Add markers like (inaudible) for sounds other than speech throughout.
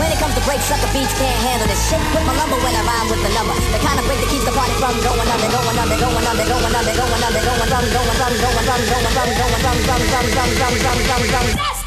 When it comes to breaks, sucker beats can't handle this shit. Put my lumber when I rhyme with the number. The kind of break that keeps the party from going under, going under, going under, going under, going under, going under, going under, going under, going under, going under, going under, going under, going under, going under, going under. That's the way.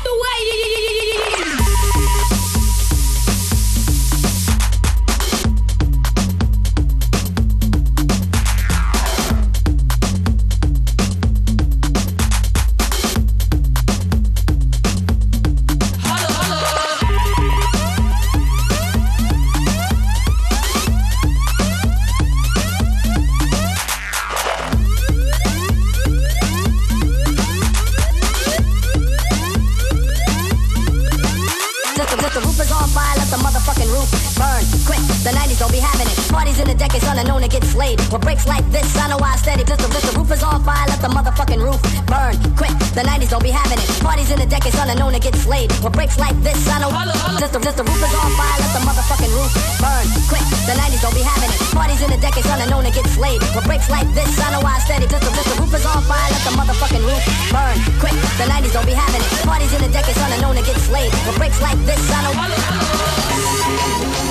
Breaks like this, I know. Just the, just the roof is on fire, let the motherfucking roof burn quick. The 90s don't be having it. Parties in the decades unknown to get slayed. With breaks like this, I know I steady. Just the, just the roof is on fire, let the motherfucking roof burn quick. The 90s don't be having it. Parties in the decades unknown to get slayed. With breaks like this, I know. Slamming, I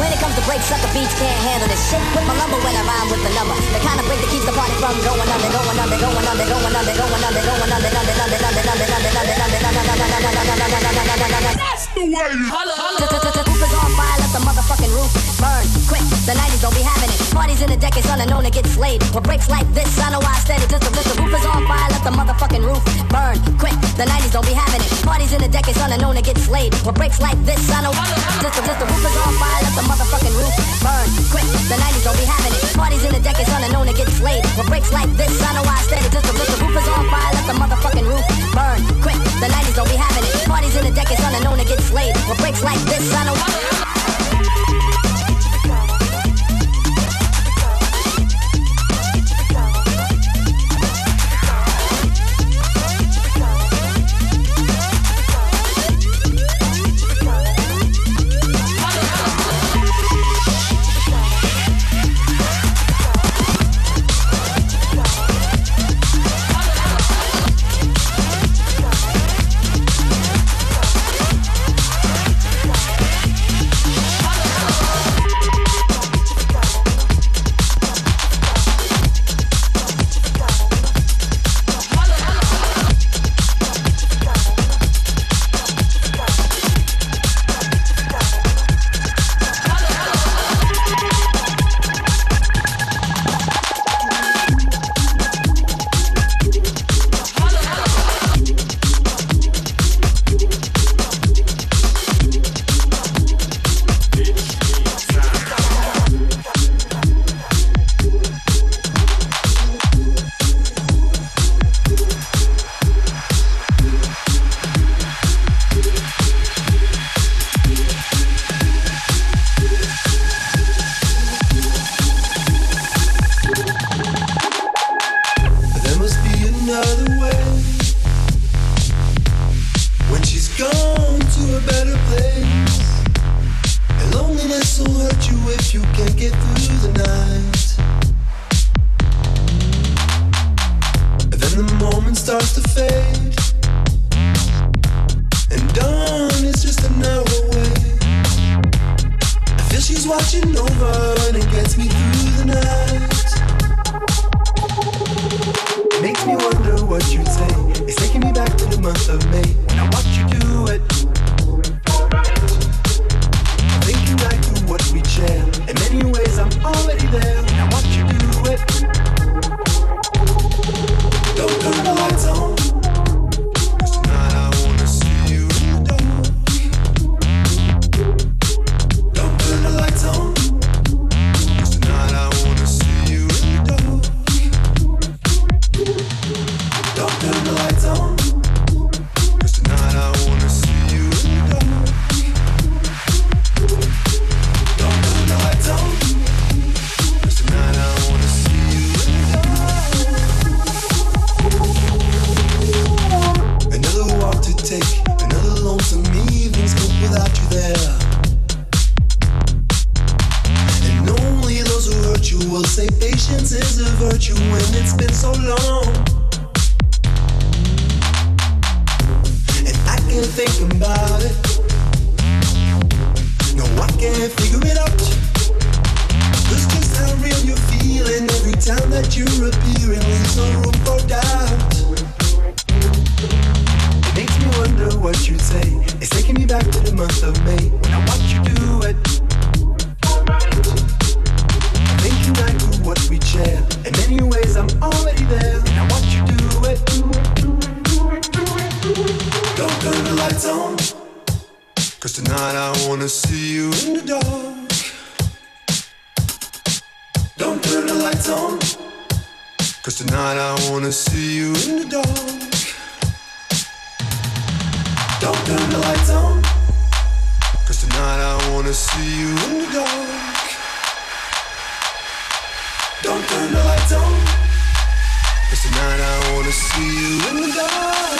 When it comes to breaks, sucker beats can't handle this shit. Put my lumber when I rhyme with the number. The kind of break that keeps the party from going under, going under, going under, going under, going under, going under, under, under, under, under, under, under, under, That's the way. Holla, holla. the roof is on fire, let the motherfucking roof burn quick. The 90s don't be having it. Parties in the decades unknown to get slayed. With breaks like this, I know I steady. Just the, just the roof is on fire, let the motherfucking roof burn quick. The 90s don't be having it. Parties in the decades unknown to get slayed. With breaks like this, I know. Just just the roof is on fire, let the motherfucking roof burn quick. The 90s don't be having it. Parties in the decades unknown to get slayed. With breaks like this, I know I steady. Just just the roof is on fire, let the motherfucking roof burn quick. The 90s don't be having it. Parties in the decades unknown to get slayed. With breaks like this, I know. Cause tonight I wanna see you in the dark. Don't turn the lights on. Cause tonight I wanna see you in the dark. Don't turn the lights on. Cause tonight I wanna see you in the dark.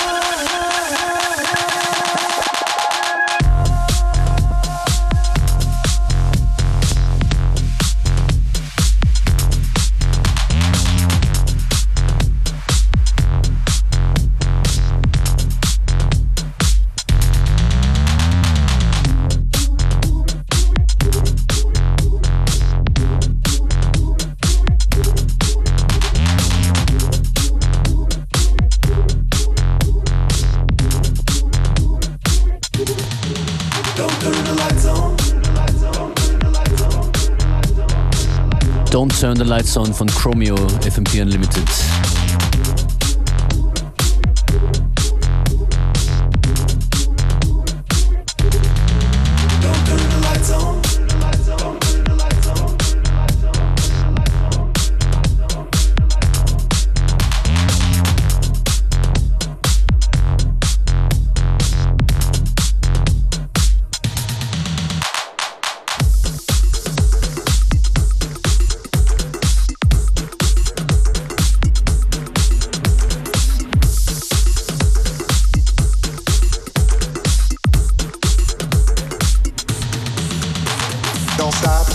Don't Turn the Lights On von Chromeo, FM4 Unlimited. Don't stop.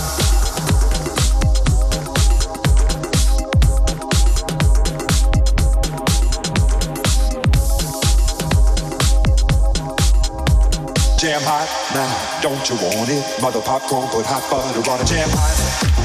Jam hot now, don't you want it? Mother popcorn, put hot butter on it. Jam hot.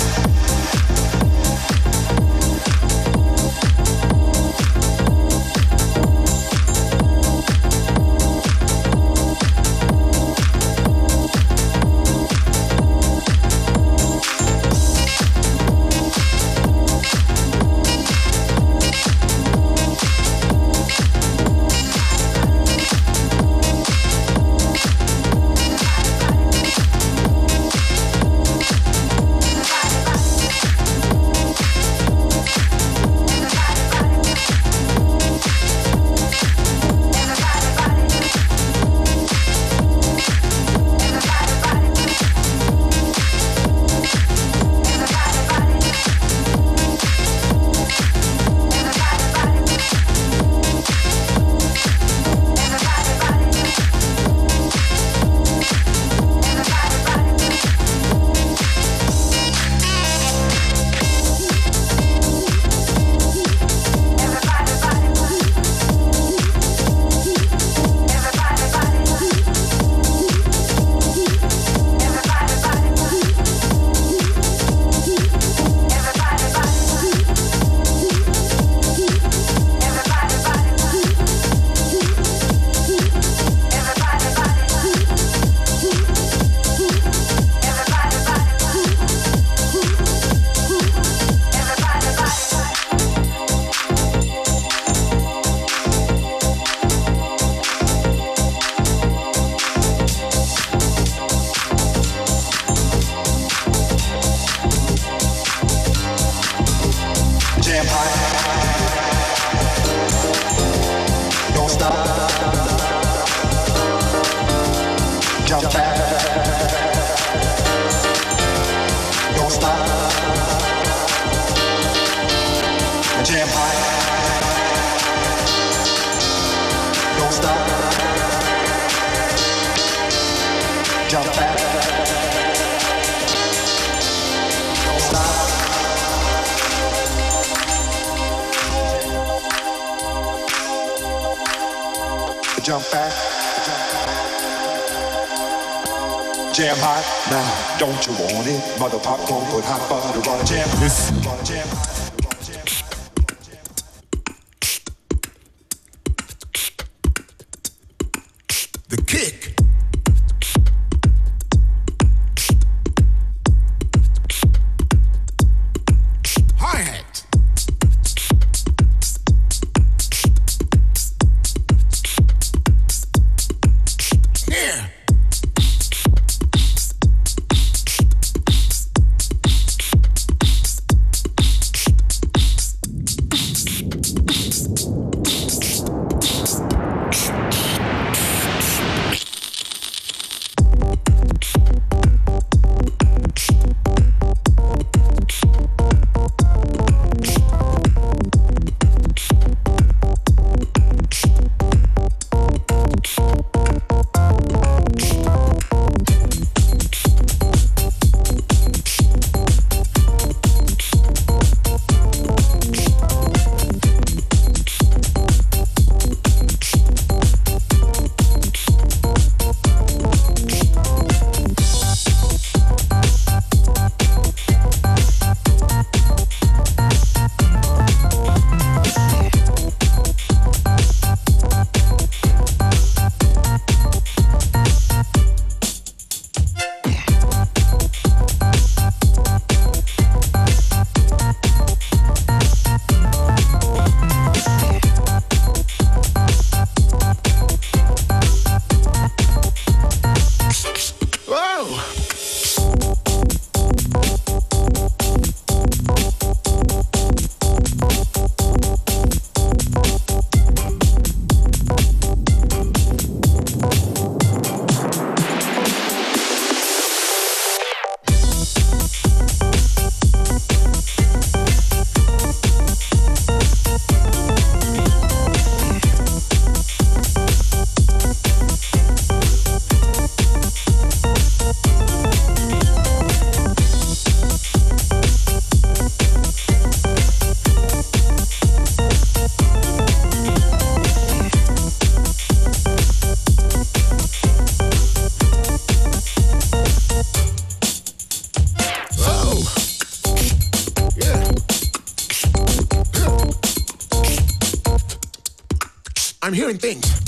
I'm hearing things.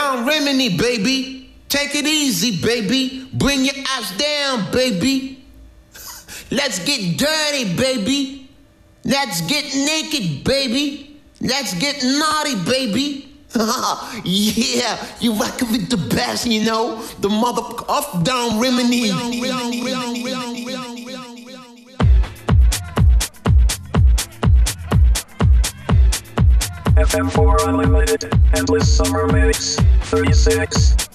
Don Remini, baby. Take it easy, baby. Bring your ass down, baby. Let's get dirty, baby. Let's get naked, baby. Let's get naughty, baby. (laughs) yeah, you rockin' with the best, you know? The mother of Don Remini. FM4 Unlimited, Endless Summer Mix, 36.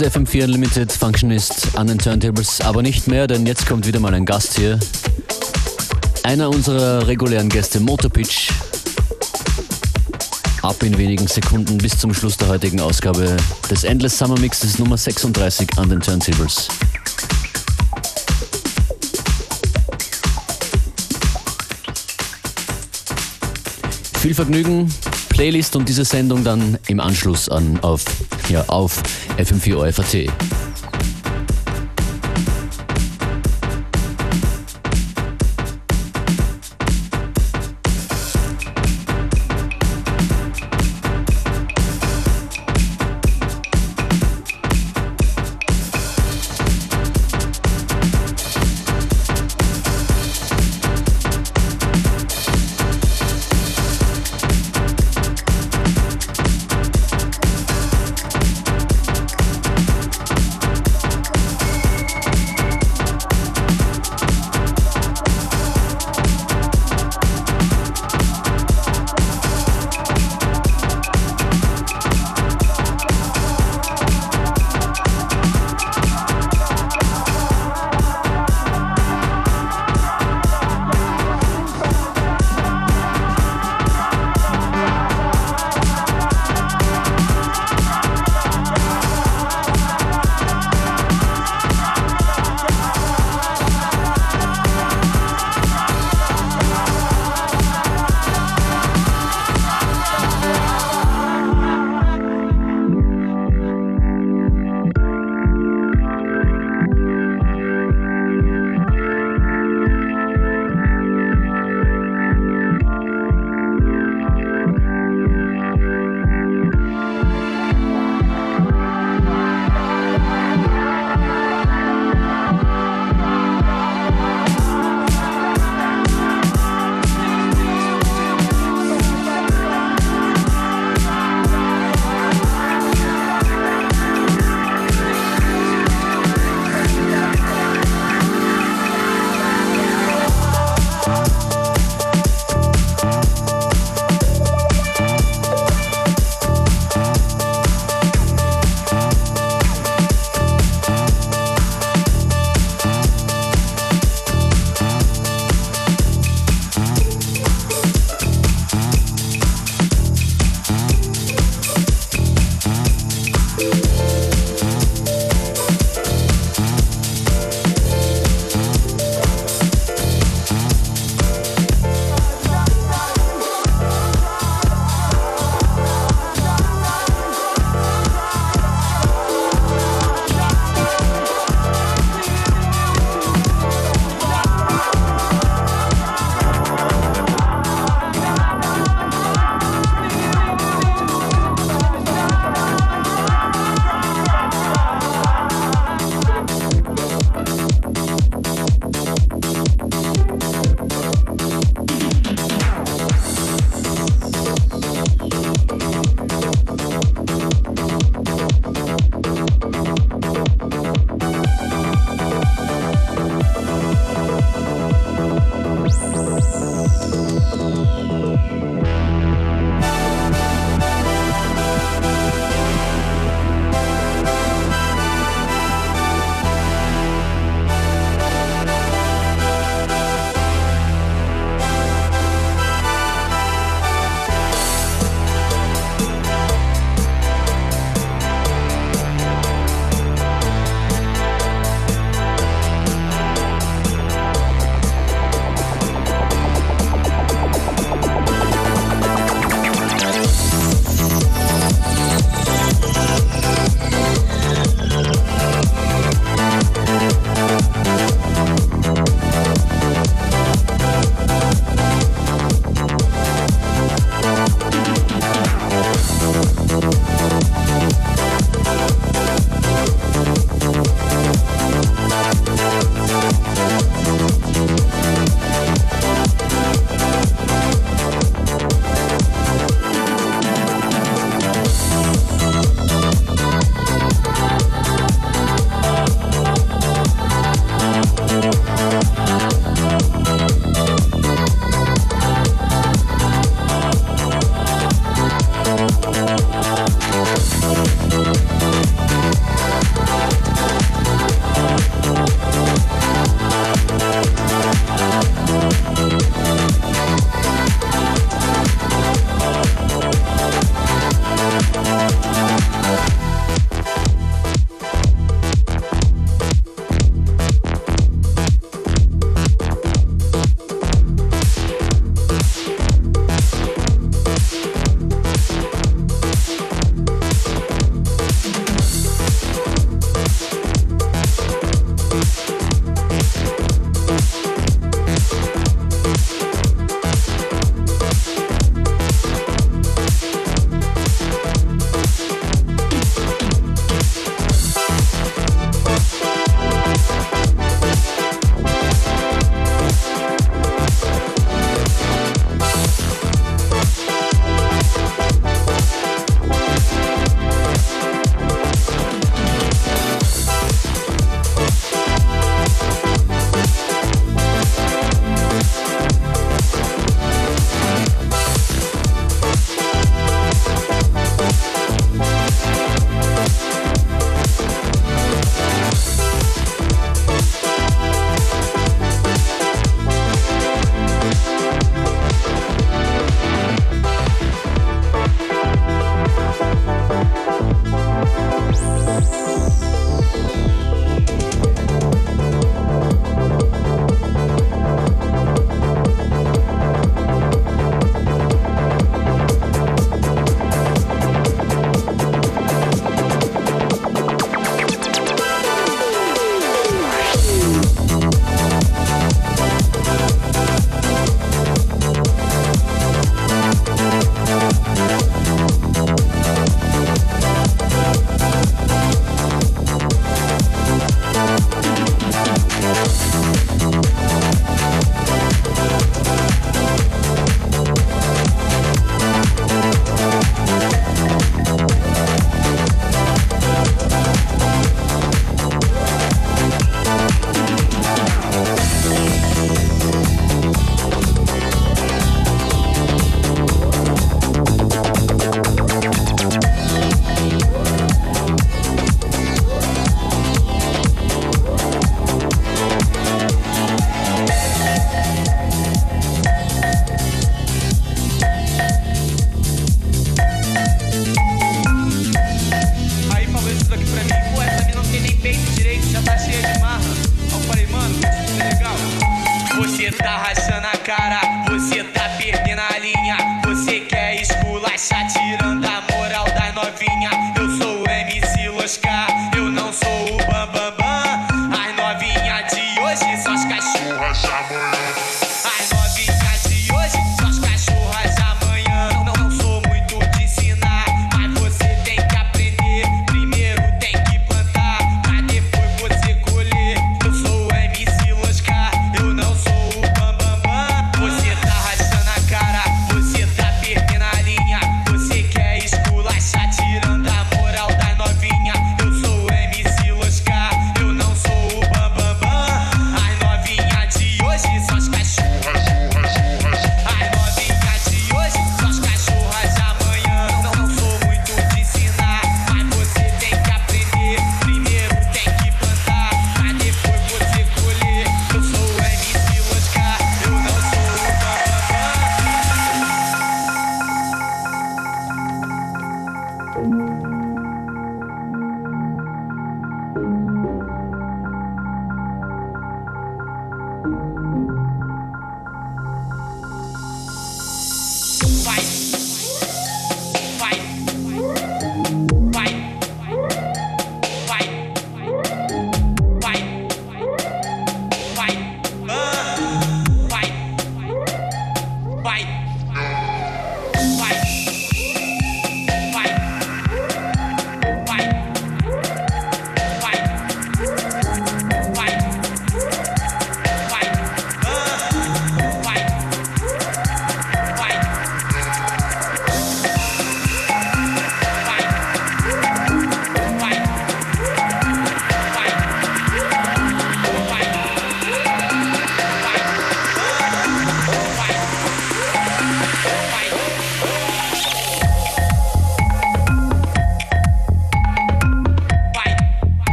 ist FM4 Unlimited Functionist an den Turntables, aber nicht mehr, denn jetzt kommt wieder mal ein Gast hier. Einer unserer regulären Gäste, Motorpitch. Ab in wenigen Sekunden bis zum Schluss der heutigen Ausgabe des Endless Summer Mixes Nummer 36 an den Turntables. Viel Vergnügen, Playlist und diese Sendung dann im Anschluss an auf hier auf FM4 OFAT.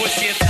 você tá